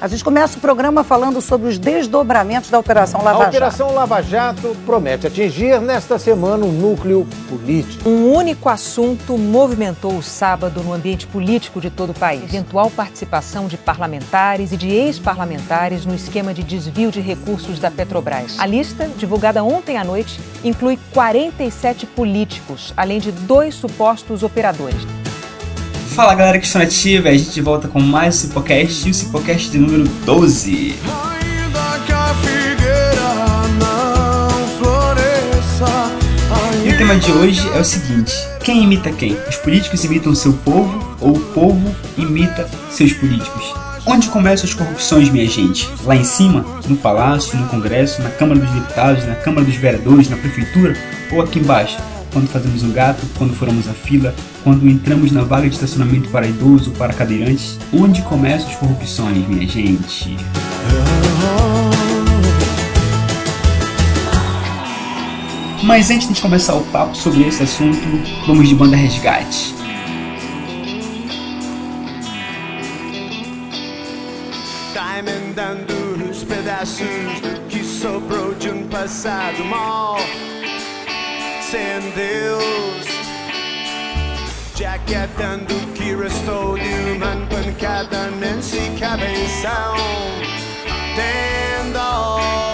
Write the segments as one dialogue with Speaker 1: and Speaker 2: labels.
Speaker 1: A gente começa o programa falando sobre os desdobramentos da Operação Lava Jato.
Speaker 2: A Operação Lava Jato promete atingir nesta semana um núcleo político.
Speaker 3: Um único assunto movimentou o sábado no ambiente político de todo o país: eventual participação de parlamentares e de ex-parlamentares no esquema de desvio de recursos da Petrobras. A lista, divulgada ontem à noite, inclui 47 políticos, além de dois supostos operadores.
Speaker 4: Fala galera que está nativa, a gente volta com mais o Cipocast e o Cipocast de número 12. E o tema de hoje é o seguinte: quem imita quem? Os políticos imitam seu povo ou o povo imita seus políticos? Onde começam as corrupções, minha gente? Lá em cima? No palácio, no congresso, na Câmara dos Deputados, na Câmara dos Vereadores, na prefeitura? Ou aqui embaixo? Quando fazemos um gato, quando furamos a fila, quando entramos na vaga de estacionamento para idoso para cadeirantes. Onde começam as corrupções, minha gente? Mas antes de começar o papo sobre esse assunto, vamos de banda resgate.
Speaker 5: Tá os pedaços que sobrou de um passado mal sem Deus. Jaquetando que restou de uma pancada nesse cabeção. Tendo acorda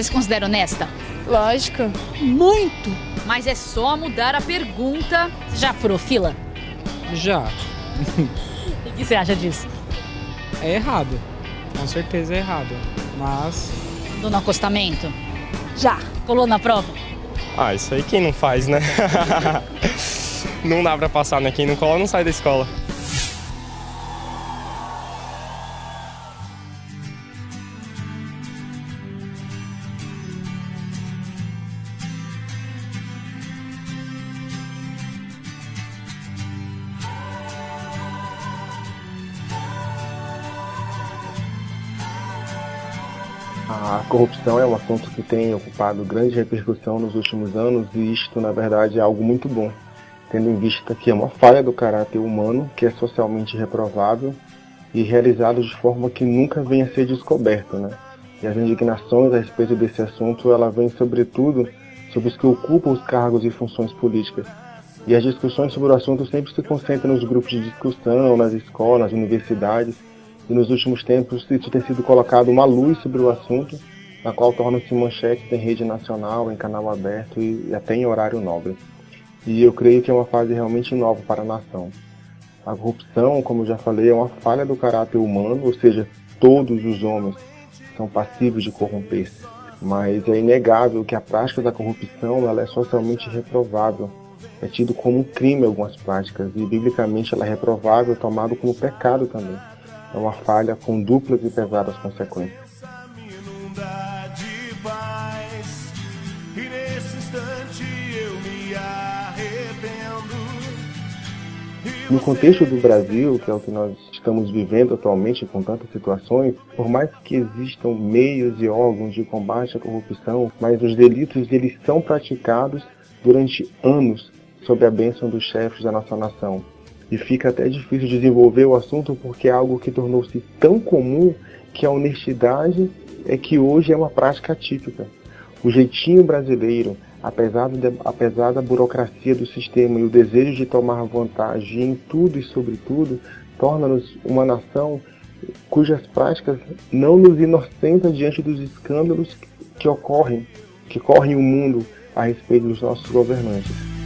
Speaker 6: Você se considera honesta?
Speaker 7: Lógico.
Speaker 6: Muito! Mas é só mudar a pergunta. Você já furou fila?
Speaker 8: Já.
Speaker 6: O que você acha disso?
Speaker 8: É errado. Com certeza é errado. Mas.
Speaker 6: Do no acostamento?
Speaker 7: Já.
Speaker 6: Colou na prova?
Speaker 9: Ah, isso aí quem não faz, né? não dá pra passar, né? Quem não cola não sai da escola.
Speaker 10: A corrupção é um assunto que tem ocupado grande repercussão nos últimos anos e isto, na verdade, é algo muito bom, tendo em vista que é uma falha do caráter humano que é socialmente reprovável e realizado de forma que nunca venha a ser descoberto, né? E as indignações a respeito desse assunto, ela vem sobretudo sobre os que ocupam os cargos e funções políticas, E as discussões sobre o assunto sempre se concentram nos grupos de discussão, nas escolas, nas universidades, e nos últimos tempos isso tem sido colocado uma luz sobre o assunto, na qual torna-se manchete em rede nacional, em canal aberto e até em horário nobre. E eu creio que é uma fase realmente nova para a nação. A corrupção, como eu já falei, é uma falha do caráter humano, ou seja, todos os homens são passíveis de corromper-se. Mas é inegável que a prática da corrupção ela é socialmente reprovável. É tido como um crime algumas práticas e, biblicamente, ela é reprovável, tomado como pecado também. É uma falha com duplas e pesadas consequências. No contexto do Brasil, que é o que nós estamos vivendo atualmente com tantas situações, por mais que existam meios e órgãos de combate à corrupção, mas os delitos eles são praticados durante anos sob a bênção dos chefes da nossa nação. E fica até difícil desenvolver o assunto porque é algo que tornou-se tão comum que a honestidade é que hoje é uma prática típica. O jeitinho brasileiro, apesar, de, apesar da burocracia do sistema e o desejo de tomar vantagem em tudo e sobre tudo, torna-nos uma nação cujas práticas não nos inocentam diante dos escândalos que ocorrem, que correm o mundo a respeito dos nossos governantes.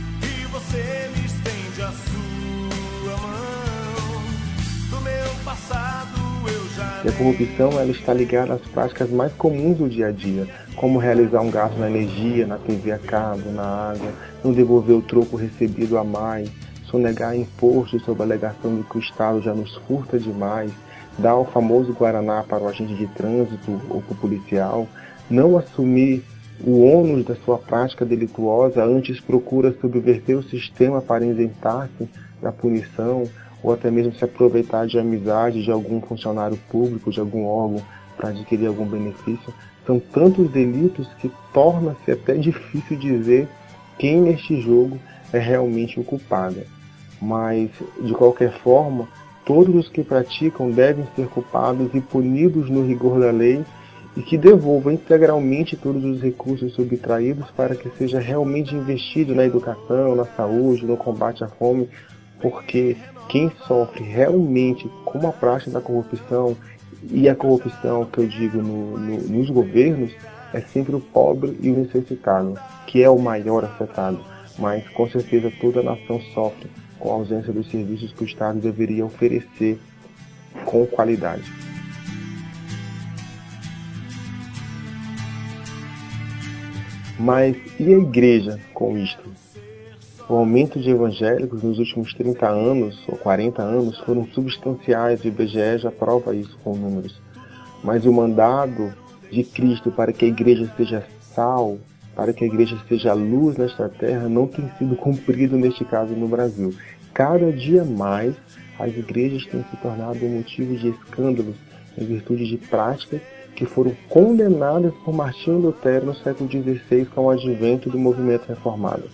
Speaker 10: E a corrupção ela está ligada às práticas mais comuns do dia a dia, como realizar um gasto na energia, na TV a cabo, na água, não devolver o troco recebido a mais, sonegar impostos sob a alegação de que o Estado já nos furta demais, dar o famoso Guaraná para o agente de trânsito ou para o policial, não assumir o ônus da sua prática delituosa, antes procura subverter o sistema para isentar-se da punição, ou até mesmo se aproveitar de amizade de algum funcionário público, de algum órgão para adquirir algum benefício. São tantos delitos que torna-se até difícil dizer quem neste jogo é realmente o culpado. Mas, de qualquer forma, todos os que praticam devem ser culpados e punidos no rigor da lei e que devolvam integralmente todos os recursos subtraídos para que seja realmente investido na educação, na saúde, no combate à fome, porque quem sofre realmente com a prática da corrupção e a corrupção que eu digo no, no, nos governos é sempre o pobre e o necessitado, que é o maior afetado. Mas com certeza toda a nação sofre com a ausência dos serviços que o Estado deveria oferecer com qualidade. Mas e a igreja com isto? O aumento de evangélicos nos últimos 30 anos ou 40 anos foram substanciais, o IBGE já prova isso com números. Mas o mandado de Cristo para que a igreja seja sal, para que a igreja seja luz nesta terra, não tem sido cumprido neste caso no Brasil. Cada dia mais, as igrejas têm se tornado motivo de escândalos em virtude de práticas que foram condenadas por Martinho Lutero no século XVI com o advento do movimento reformado.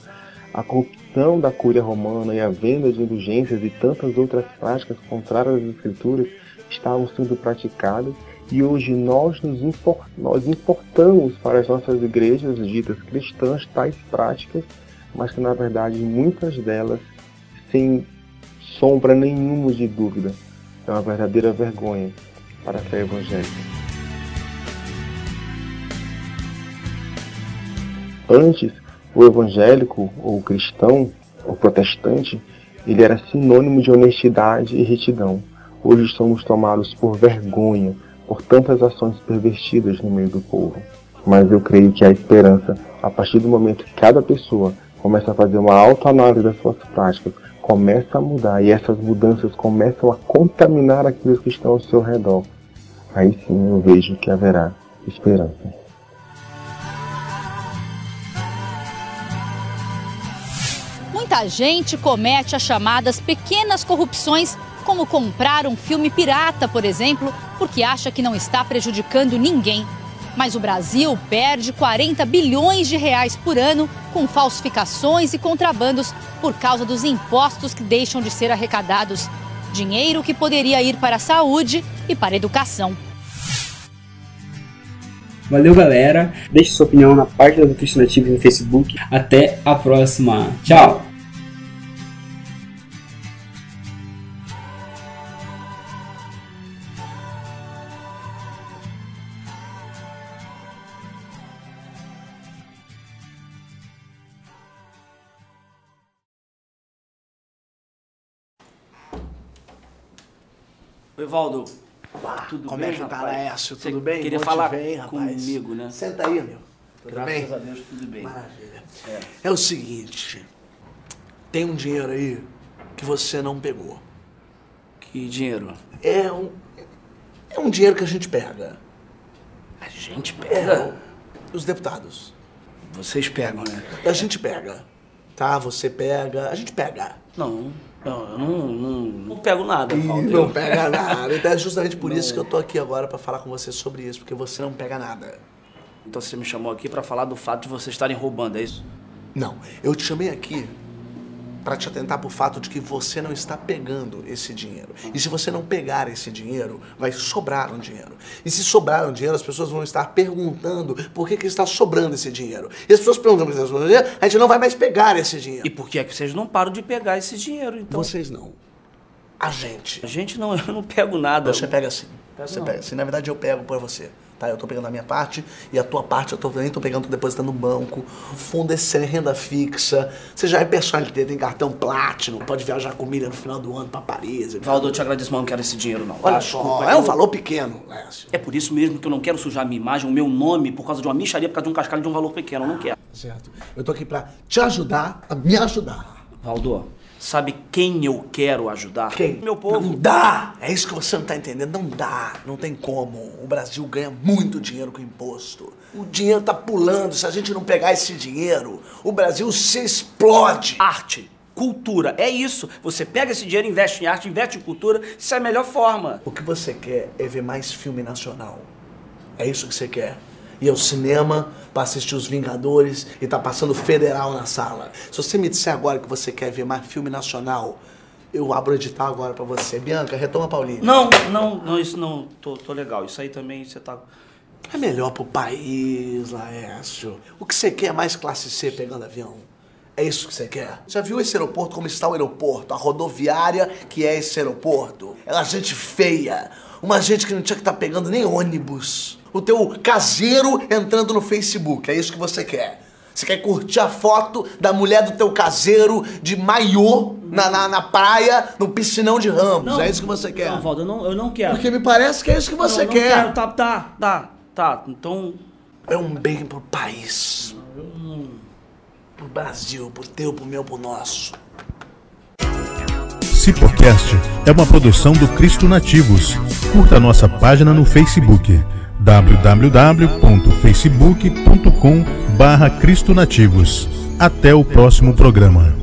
Speaker 10: A corrupção da cúria romana e a venda de indulgências e tantas outras práticas contrárias às escrituras estavam sendo praticadas e hoje nós nos nós importamos para as nossas igrejas ditas cristãs tais práticas, mas que na verdade muitas delas sem sombra nenhuma de dúvida é uma verdadeira vergonha para a fé evangélica. Antes, o evangélico, ou cristão, ou protestante, ele era sinônimo de honestidade e retidão. Hoje somos tomados por vergonha por tantas ações pervertidas no meio do povo. Mas eu creio que há esperança a partir do momento que cada pessoa começa a fazer uma autoanálise das suas práticas, começa a mudar e essas mudanças começam a contaminar aqueles que estão ao seu redor. Aí sim eu vejo que haverá esperança.
Speaker 6: Muita gente comete as chamadas pequenas corrupções, como comprar um filme pirata, por exemplo, porque acha que não está prejudicando ninguém. Mas o Brasil perde 40 bilhões de reais por ano com falsificações e contrabandos por causa dos impostos que deixam de ser arrecadados. Dinheiro que poderia ir para a saúde e para a educação.
Speaker 4: Valeu, galera. Deixe sua opinião na página do TV no Facebook. Até a próxima. Tchau!
Speaker 7: Oi, Valdo.
Speaker 11: tudo Como bem, é que tá, Laércio?
Speaker 7: Você
Speaker 11: Tudo bem?
Speaker 7: Queria
Speaker 11: Bom
Speaker 7: falar
Speaker 11: rapaz.
Speaker 7: comigo, né?
Speaker 11: Senta aí, meu. Tudo
Speaker 7: Graças
Speaker 11: bem?
Speaker 7: a Deus, tudo bem.
Speaker 11: Maravilha.
Speaker 7: É.
Speaker 11: É o seguinte, tem um dinheiro aí que você não pegou.
Speaker 7: Que dinheiro?
Speaker 11: É um, é um dinheiro que a gente pega.
Speaker 7: A gente
Speaker 11: É,
Speaker 7: pega?
Speaker 11: os deputados.
Speaker 7: Vocês pegam, né?
Speaker 11: A gente pega. Tá? Você pega. A gente pega.
Speaker 7: Não, não, eu não, não, não pego nada,
Speaker 11: Ih, não pega nada. Então é justamente por isso que eu tô aqui agora pra falar com você sobre isso, porque você não pega nada.
Speaker 7: Então você me chamou aqui pra falar do fato de vocês estarem roubando, é isso?
Speaker 11: Não, eu te chamei aqui pra te atentar pro fato de que você não está pegando esse dinheiro. E se você não pegar esse dinheiro, vai sobrar um dinheiro. E se sobrar um dinheiro, as pessoas vão estar perguntando por que, que está sobrando esse dinheiro. E as pessoas perguntando por que está sobrando dinheiro, a gente não vai mais pegar esse dinheiro.
Speaker 7: E por que é que vocês não param de pegar esse dinheiro, então?
Speaker 11: Vocês não. A gente.
Speaker 7: A gente não, eu não pego nada.
Speaker 11: Você pega sim. Você
Speaker 7: não.
Speaker 11: pega sim. Na verdade, eu pego por você. Tá? Eu tô pegando a minha parte e a tua parte eu tô, nem tô pegando, tô depositando no banco. O fundo é sem renda fixa. Você já é personalité, tem cartão Platinum, pode viajar com milha no final do ano pra Paris.
Speaker 7: Valdo, eu te agradeço, mas não quero esse dinheiro, não.
Speaker 11: Olha
Speaker 7: tá?
Speaker 11: só, é um
Speaker 7: eu-
Speaker 11: valor pequeno, Lécio.
Speaker 7: É por isso mesmo que eu não quero sujar a minha imagem, o meu nome, por causa de uma micharia, por causa de um cascalho de um valor pequeno. Eu não quero.
Speaker 11: Certo. Eu tô aqui pra te ajudar a me ajudar.
Speaker 7: Valdo, sabe quem eu quero ajudar?
Speaker 11: Quem?
Speaker 7: Meu povo.
Speaker 11: Não dá! É isso que você não tá entendendo. Não dá. Não tem como. O Brasil ganha muito dinheiro com imposto. O dinheiro tá pulando. Se a gente não pegar esse dinheiro, o Brasil se explode.
Speaker 7: Arte, cultura, é isso. Você pega esse dinheiro, investe em arte, investe em cultura, isso é a melhor forma.
Speaker 11: O que você quer é ver mais filme nacional. É isso que você quer. Ir ao cinema pra assistir Os Vingadores e tá passando Federal na sala. Se você me disser agora que você quer ver mais filme nacional, eu abro o edital agora pra você. Bianca, retoma Paulinho.
Speaker 7: Não, não, não, isso não. Tô, tô legal. Isso aí também você tá.
Speaker 11: É melhor pro país, Laércio. O que você quer é mais classe C pegando avião. É isso que você quer? Já viu esse aeroporto como está o aeroporto? A rodoviária que é esse aeroporto? É uma gente feia. Uma gente que não tinha que estar pegando nem ônibus. O teu caseiro entrando no Facebook. É isso que você quer. Você quer curtir a foto da mulher do teu caseiro de maiô na, na, na praia, no piscinão de Ramos. é isso que você quer.
Speaker 7: Não, Valdo, eu não, eu não quero.
Speaker 11: Porque me parece que é isso que você
Speaker 7: não, não
Speaker 11: quer.
Speaker 7: Quero, tá, tá, tá, tá. Então.
Speaker 11: É um bem pro país. Pro Brasil, pro teu, pro meu, pro nosso.
Speaker 12: Cipocast é uma produção do Cristo Nativos. Curta nossa página no Facebook www.facebook.com barra Cristo Nativos. Até o próximo programa.